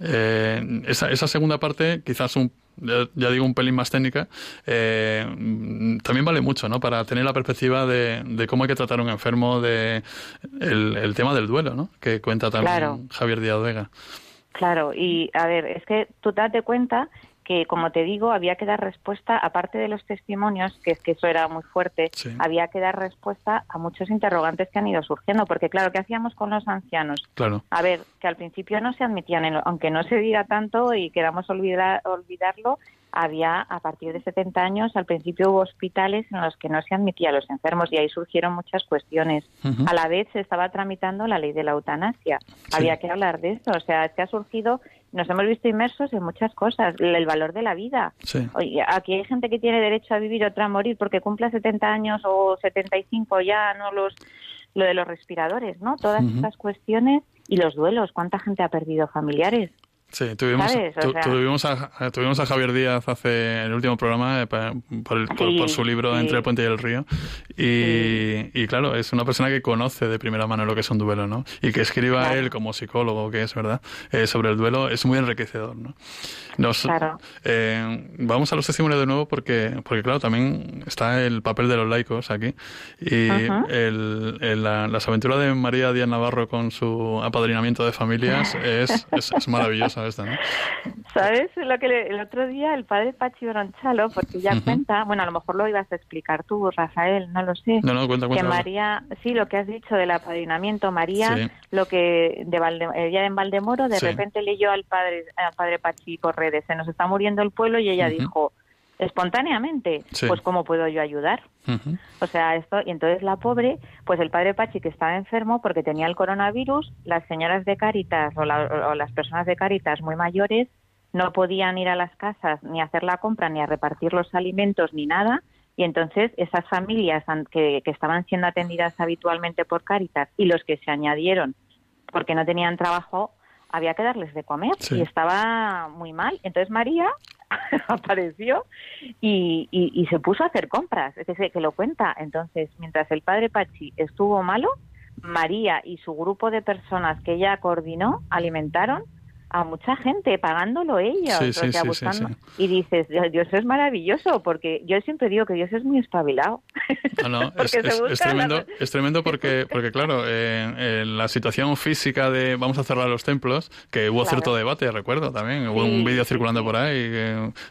Eh, esa, esa segunda parte, quizás un ya, digo un pelín más técnica, eh, también vale mucho, ¿no? Para tener la perspectiva de, cómo hay que tratar a un enfermo, de el, tema del duelo, ¿no? Que cuenta también Javier Díaz Vega. Claro, y a ver, es que tú date cuenta que, como te digo, había que dar respuesta, aparte de los testimonios, que es que eso era muy fuerte, había que dar respuesta a muchos interrogantes que han ido surgiendo, porque claro, ¿qué hacíamos con los ancianos? Claro. A ver, que al principio no se admitían, aunque no se diga tanto y queramos olvidar, olvidarlo, había, a partir de 70 años, al principio hubo hospitales en los que no se admitía a los enfermos y ahí surgieron muchas cuestiones. A la vez se estaba tramitando la ley de la eutanasia. Había que hablar de eso. O sea, es que ha surgido, nos hemos visto inmersos en muchas cosas. El valor de la vida. Oye, aquí hay gente que tiene derecho a vivir, otra a morir porque cumpla 70 años o 75 ya, no los lo de los respiradores, ¿no? Todas estas cuestiones y los duelos. ¿Cuánta gente ha perdido familiares? Sí, tuvimos, tuvimos, a, tuvimos a Javier Díaz hace el último programa eh, por, su libro Entre el puente y el río. Y, y, claro, es una persona que conoce de primera mano lo que es un duelo, ¿no? Y que escriba él como psicólogo, que es verdad, eh, sobre el duelo es muy enriquecedor, ¿no? Nos, eh, vamos a los testimonios de nuevo porque, porque, claro, también está el papel de los laicos aquí. Y el, las aventuras de María Díaz Navarro con su apadrinamiento de familias *laughs* es, es, es maravillosa. ¿Sabes? Lo que el otro día el padre Pachi Bronchalo, porque ya cuenta, bueno, a lo mejor lo ibas a explicar tú, Rafael, no lo sé. No, no, cuenta, cuenta. Que María, sí, lo que has dicho del apadrinamiento, María, lo que de Valde, ella en Valdemoro, de repente leyó al padre, al padre Pachi por redes, se nos está muriendo el pueblo y ella dijo, espontáneamente, pues cómo puedo yo ayudar. O sea, esto, y entonces la pobre, pues el padre Pachi que estaba enfermo porque tenía el coronavirus, las señoras de Caritas o, las personas de Caritas muy mayores no podían ir a las casas ni a hacer la compra, ni a repartir los alimentos, ni nada. Y entonces esas familias que, que estaban siendo atendidas habitualmente por Caritas y los que se añadieron porque no tenían trabajo, había que darles de comer y estaba muy mal. Entonces María *laughs* apareció y, se puso a hacer compras, es decir, que lo cuenta. Entonces, mientras el padre Pachi estuvo malo, María y su grupo de personas que ella coordinó alimentaron a mucha gente pagándolo ellos, buscando. y dices, Dios es maravilloso, porque yo siempre digo que Dios es muy espabilado. No, *laughs* es, tremendo, es tremendo porque, *laughs* porque claro, en la situación física de vamos a cerrar los templos, que hubo cierto debate, recuerdo también, hubo un vídeo circulando por ahí,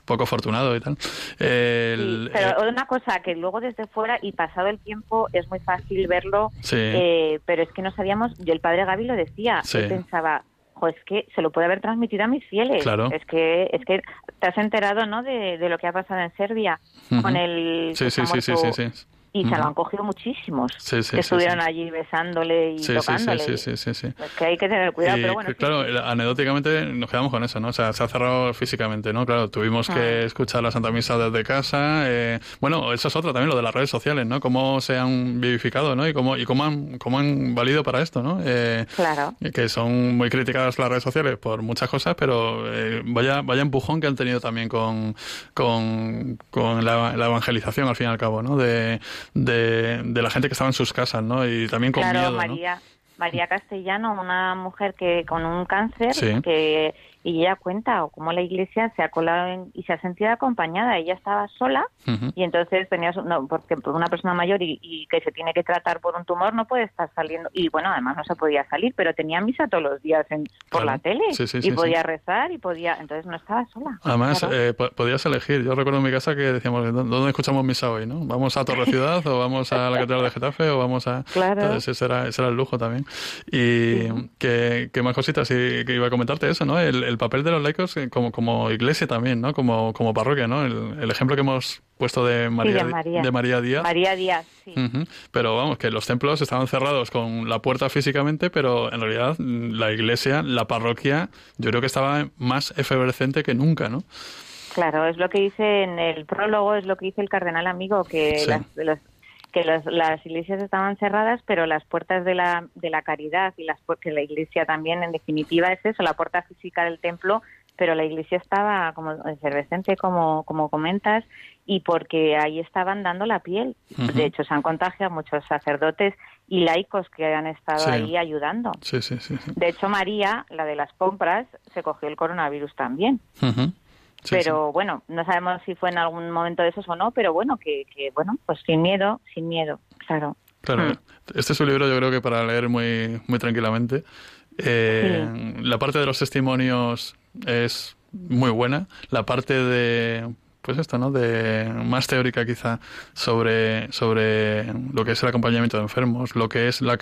poco afortunado y tal. pero eh, una cosa, que luego desde fuera y pasado el tiempo es muy fácil verlo, eh, pero es que no sabíamos, y el padre Gaby lo decía, él pensaba, es que se lo puede haber transmitido a mis fieles. Es que es que te has enterado, ¿no? De, de lo que ha pasado en Serbia con el sí, sí, sí, sí, sí, y se lo han cogido muchísimos que estuvieron allí besándole y tocándole. Sí, sí, sí, Es que hay que tener cuidado, pero bueno. Claro, anecdóticamente nos quedamos con eso, ¿no? O sea, se ha cerrado físicamente, ¿no? Claro, tuvimos que ah. escuchar la Santa Misa desde casa. Eh, bueno, eso es otro también, lo de las redes sociales, ¿no? Cómo se han vivificado, ¿no? Y cómo, y cómo, han, cómo han valido para esto, ¿no? Eh, claro. Que son muy criticadas las redes sociales por muchas cosas, pero eh, vaya, vaya empujón que han tenido también con, con, con la, la evangelización, al fin y al cabo, ¿no? De, de, de, la gente que estaba en sus casas, ¿no? Y también con claro, miedo, María, María Castellano, una mujer que con un cáncer que y ella cuenta cómo la iglesia se ha colado y se ha sentido acompañada. Ella estaba sola y entonces tenía, no, porque una persona mayor y, que se tiene que tratar por un tumor no puede estar saliendo. Y bueno, además no se podía salir, pero tenía misa todos los días en, por la tele y podía rezar y podía, entonces no estaba sola. Además, eh, podías elegir. Yo recuerdo en mi casa que decíamos, ¿dónde escuchamos misa hoy? ¿no? ¿Vamos a Torre *laughs* Ciudad o vamos a la Catedral de Getafe o vamos a...? Claro. ese, era, ese era el lujo también. Y qué, más cositas, y que iba a comentarte eso, ¿no? El, el papel de los laicos eh, como, como iglesia también, ¿no? Como, como parroquia, ¿no? El, ejemplo que hemos puesto de María, de María. Díaz. María Díaz, sí. Pero vamos, que los templos estaban cerrados con la puerta físicamente, pero en realidad la iglesia, la parroquia, yo creo que estaba más efervescente que nunca, ¿no? Claro, es lo que dice en el prólogo, es lo que dice el cardenal amigo, que los, que las iglesias estaban cerradas, pero las puertas de la, de la caridad y las porque la iglesia también, en definitiva, es eso, la puerta física del templo, pero la iglesia estaba como efervescente, como, como comentas, y porque ahí estaban dando la piel. De hecho, se han contagiado muchos sacerdotes y laicos que han estado ahí ayudando. de hecho, María, la de las compras, se cogió el coronavirus también pero bueno, no sabemos si fue en algún momento de esos o no, pero bueno, que, que bueno, pues sin miedo, sin miedo, claro. Claro, hmm. este es un libro yo creo que para leer muy, muy tranquilamente. Eh, La parte de los testimonios es muy buena. La parte de pues esto, ¿no? De más teórica quizá sobre, sobre lo que es el acompañamiento de enfermos, lo que es la,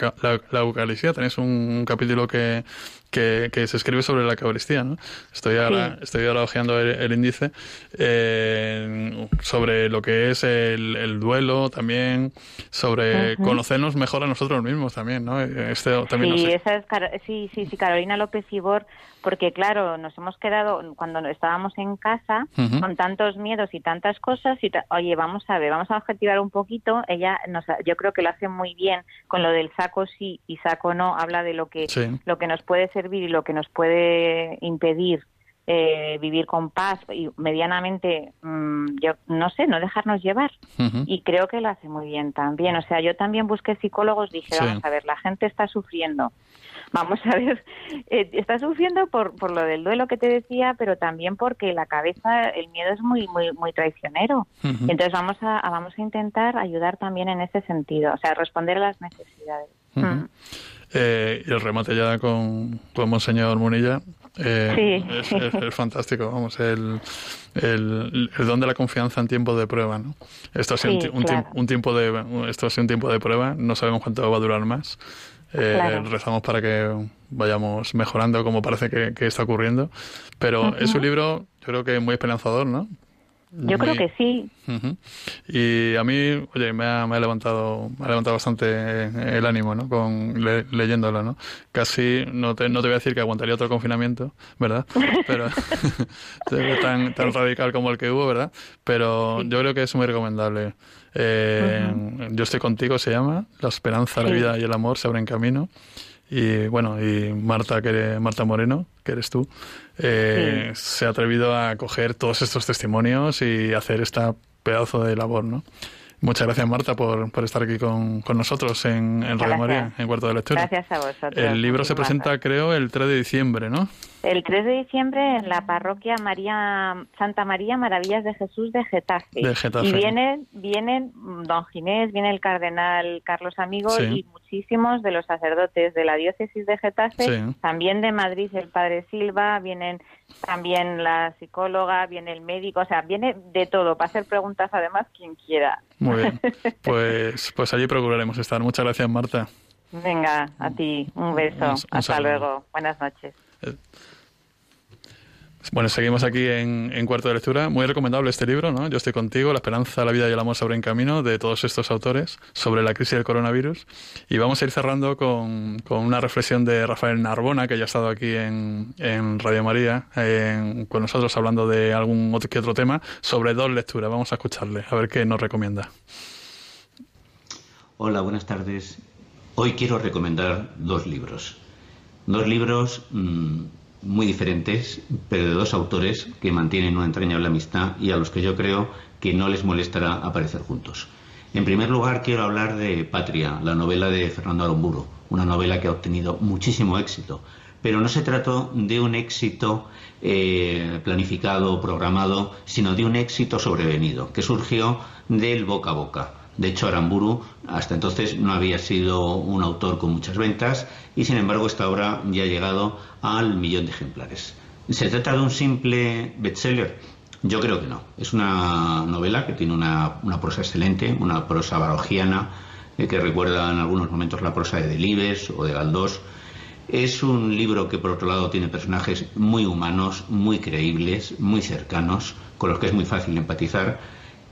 la, Eucaristía. Tenéis un, capítulo que, que, se escribe sobre la Eucaristía, ¿no? Estoy ahora, estoy ahora hojeando el, índice eh, sobre lo que es el, duelo también, sobre conocernos mejor a nosotros mismos también, ¿no? Este, también sí, esa es, sí, sí, sí, Carolina López Ibor porque claro, nos hemos quedado cuando estábamos en casa con tantos miedos y tantas cosas y oye, vamos a ver, vamos a objetivar un poquito, ella nos, yo creo que lo hace muy bien con lo del saco sí y saco no, habla de lo que lo que nos puede servir y lo que nos puede impedir eh, vivir con paz y medianamente, mm, yo no sé, no dejarnos llevar. Y creo que lo hace muy bien también. O sea, yo también busqué psicólogos, dije, vamos a ver, la gente está sufriendo vamos a ver, *laughs* eh, está sufriendo por, por lo del duelo que te decía, pero también porque la cabeza, el miedo es muy muy muy traicionero. Entonces vamos a, vamos a intentar ayudar también en ese sentido, o sea, responder a las necesidades. Mm. Eh, y el remate ya con, con Monseñor Munilla. Eh, es, fantástico, vamos, el, el, don de la confianza en tiempo de prueba, ¿no? Esto ha sido un, un, tiempo de esto ha sido un tiempo de prueba, no sabemos cuánto va a durar más. Eh, rezamos para que vayamos mejorando como parece que, está ocurriendo. Pero es un libro, yo creo que muy esperanzador, ¿no? Yo creo que sí. Y a mí, oye, me ha, levantado me ha levantado bastante el ánimo, ¿no? Con leyéndolo, ¿no? Casi, no te, no te voy a decir que aguantaría otro confinamiento, ¿verdad? Pero *laughs* *laughs* tan, tan radical como el que hubo, ¿verdad? Pero yo creo que es muy recomendable. Eh, Yo estoy contigo se llama, La esperanza, la vida y el amor se abren camino. Y bueno, y Marta, que Marta Moreno, que eres tú, eh, se ha atrevido a coger todos estos testimonios y hacer esta pedazo de labor, ¿no? Muchas gracias, Marta, por, por estar aquí con, con nosotros en, en Radio María, en Cuarto de Lectura. Gracias a vosotros. El libro se presenta, creo, el 3 de diciembre, ¿no? El 3 de diciembre en la parroquia María Santa María Maravillas de Jesús de Getafe. Y vienen, vienen don Ginés, viene el cardenal Carlos Amigo y muchísimos de los sacerdotes de la diócesis de Getafe, también de Madrid el padre Silva, vienen también la psicóloga, viene el médico, o sea, viene de todo, para hacer preguntas además quien quiera. Muy bien, *laughs* pues, pues allí procuraremos estar. Muchas gracias, Marta. Venga, a ti, un beso. Hasta luego. Buenas noches. Eh, bueno, seguimos aquí en, Cuarto de Lectura. Muy recomendable este libro, ¿no? Yo estoy contigo, La esperanza, la vida y el amor sobre en camino, de todos estos autores sobre la crisis del coronavirus. Y vamos a ir cerrando con, una reflexión de Rafael Narbona, que ya ha estado aquí en, Radio María con nosotros hablando de algún otro, que otro tema, sobre dos lecturas. Vamos a escucharle, a ver qué nos recomienda. Hola, buenas tardes. Hoy quiero recomendar dos libros. Dos libros mm, muy diferentes, pero de dos autores que mantienen una entrañable amistad y a los que yo creo que no les molestará aparecer juntos. En primer lugar, quiero hablar de Patria, la novela de Fernando Aramburu, una novela que ha obtenido muchísimo éxito, pero no se trató de un éxito eh, planificado, programado, sino de un éxito sobrevenido, que surgió del boca a boca. De hecho, Aramburu hasta entonces no había sido un autor con muchas ventas y sin embargo esta obra ya ha llegado al millón de ejemplares. ¿Se trata de un simple bestseller? Yo creo que no. Es una novela que tiene una, prosa excelente, una prosa barogiana eh, que recuerda en algunos momentos la prosa de Delibes o de Galdós. Es un libro que por otro lado tiene personajes muy humanos, muy creíbles, muy cercanos, con los que es muy fácil empatizar.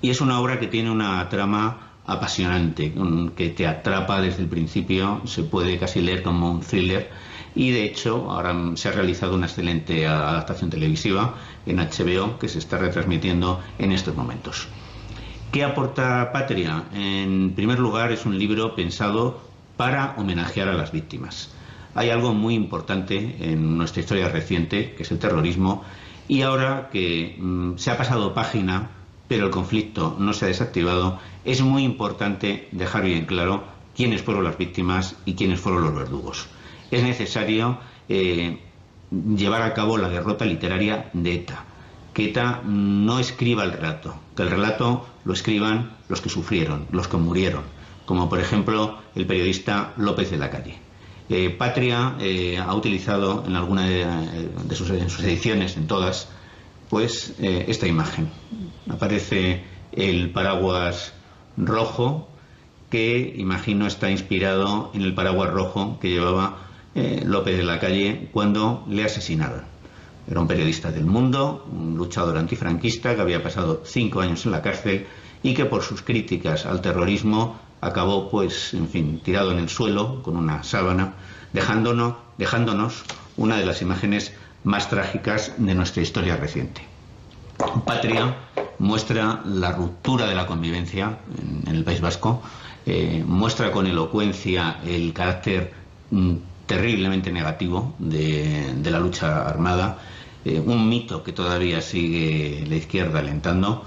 Y es una obra que tiene una trama apasionante, que te atrapa desde el principio, se puede casi leer como un thriller y de hecho ahora se ha realizado una excelente adaptación televisiva en HBO que se está retransmitiendo en estos momentos. ¿Qué aporta Patria? En primer lugar es un libro pensado para homenajear a las víctimas. Hay algo muy importante en nuestra historia reciente, que es el terrorismo, y ahora que mm, se ha pasado página pero el conflicto no se ha desactivado, es muy importante dejar bien claro quiénes fueron las víctimas y quiénes fueron los verdugos. Es necesario eh, llevar a cabo la derrota literaria de ETA, que ETA no escriba el relato, que el relato lo escriban los que sufrieron, los que murieron, como por ejemplo el periodista López de la Calle. Eh, Patria eh, ha utilizado en alguna de, sus, ediciones, en todas, pues eh, esta imagen. Aparece el paraguas rojo que imagino está inspirado en el paraguas rojo que llevaba eh, López de la Calle cuando le asesinaron. Era un periodista del mundo, un luchador antifranquista que había pasado cinco años en la cárcel y que por sus críticas al terrorismo acabó, pues, en fin, tirado en el suelo con una sábana, dejándonos, dejándonos una de las imágenes más trágicas de nuestra historia reciente. Patria muestra la ruptura de la convivencia en, el País Vasco, eh, muestra con elocuencia el carácter mm, terriblemente negativo de, la lucha armada, eh, un mito que todavía sigue la izquierda alentando.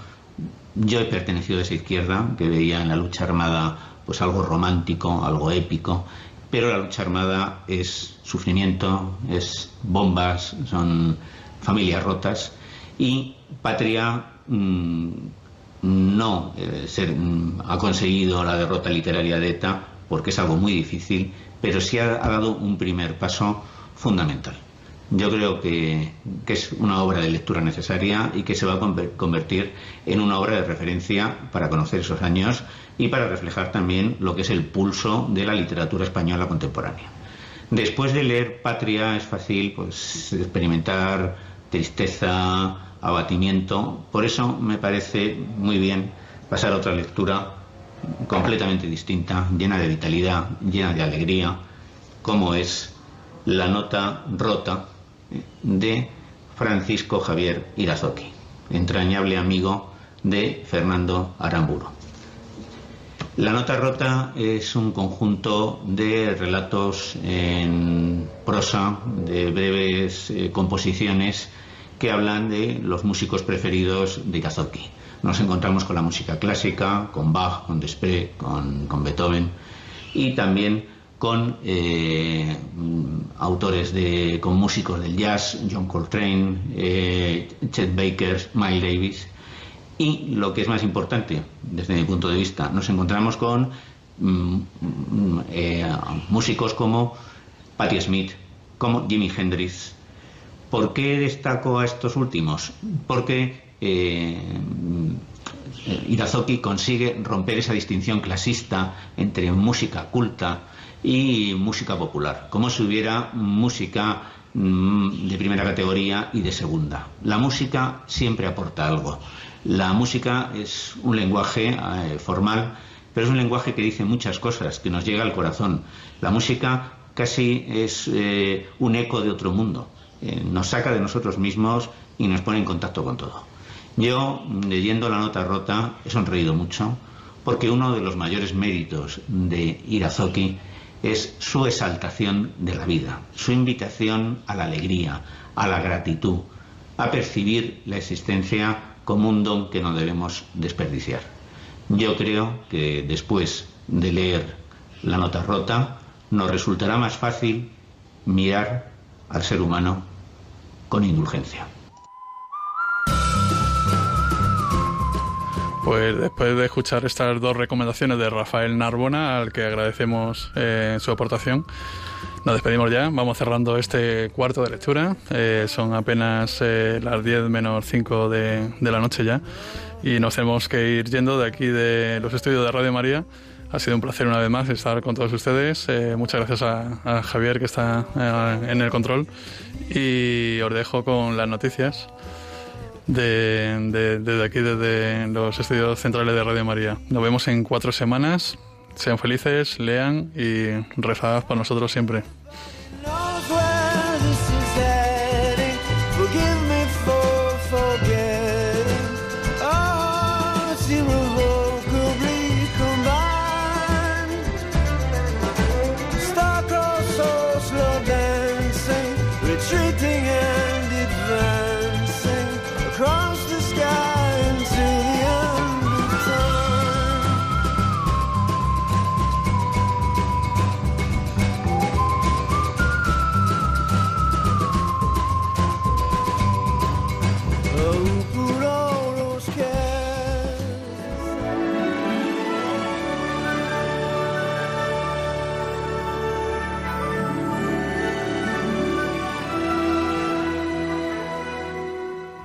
Yo he pertenecido a esa izquierda que veía en la lucha armada pues algo romántico, algo épico, pero la lucha armada es sufrimiento, es bombas, son familias rotas y Patria mm, no mm, ha conseguido la derrota literaria de ETA porque es algo muy difícil, pero sí ha, dado un primer paso fundamental. Yo creo que, es una obra de lectura necesaria y que se va a convertir en una obra de referencia para conocer esos años y para reflejar también lo que es el pulso de la literatura española contemporánea. Después de leer Patria es fácil pues, experimentar tristeza, abatimiento. Por eso me parece muy bien pasar a otra lectura completamente distinta, llena de vitalidad, llena de alegría, como es la nota rota de Francisco Javier Irazoki, entrañable amigo de Fernando Aramburo. La nota rota es un conjunto de relatos en prosa, de breves eh, composiciones que hablan de los músicos preferidos de Irazoki. Nos encontramos con la música clásica, con Bach, con Desprez, con, con Beethoven y también con eh, autores de, con músicos del jazz, John Coltrane, eh, Chet Baker, Miles Davis. Y lo que es más importante, desde mi punto de vista, nos encontramos con mm, eh, músicos como Patti Smith, como Jimi Hendrix. ¿Por qué destaco a estos últimos? Porque Irazoki consigue romper esa distinción clasista entre música culta y música popular, como si hubiera música mm, de primera categoría y de segunda. La música siempre aporta algo. La música es un lenguaje eh, formal, pero es un lenguaje que dice muchas cosas, que nos llega al corazón. La música casi es eh, un eco de otro mundo. Eh, nos saca de nosotros mismos y nos pone en contacto con todo. Yo, leyendo la nota rota, he sonreído mucho, porque uno de los mayores méritos de Irazoki es su exaltación de la vida, su invitación a la alegría, a la gratitud, a percibir la existencia como un don que no debemos desperdiciar. Yo creo que después de leer la nota rota, nos resultará más fácil mirar al ser humano con indulgencia. Pues después de escuchar estas dos recomendaciones de Rafael Narbona, al que agradecemos eh, su aportación, nos despedimos ya. Vamos cerrando este cuarto de lectura. Eh, son apenas eh, las 10 menos 5 de, la noche ya. Y nos tenemos que ir yendo de aquí de los estudios de Radio María. Ha sido un placer una vez más estar con todos ustedes. muchas gracias a, a, Javier que está en el control. Y os dejo con las noticias de, desde aquí, desde los estudios centrales de Radio María. Nos vemos en cuatro semanas. Sean felices, lean y rezad por nosotros siempre.